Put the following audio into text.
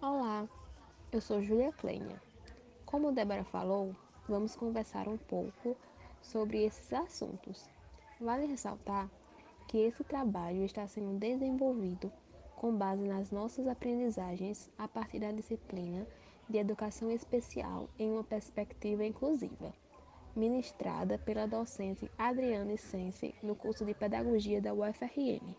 Olá, eu sou Julia Clênia. Como Débora falou, vamos conversar um pouco sobre esses assuntos. Vale ressaltar que esse trabalho está sendo desenvolvido com base nas nossas aprendizagens a partir da disciplina de Educação Especial em uma perspectiva inclusiva, ministrada pela docente Adriana Sense no curso de Pedagogia da UFRN.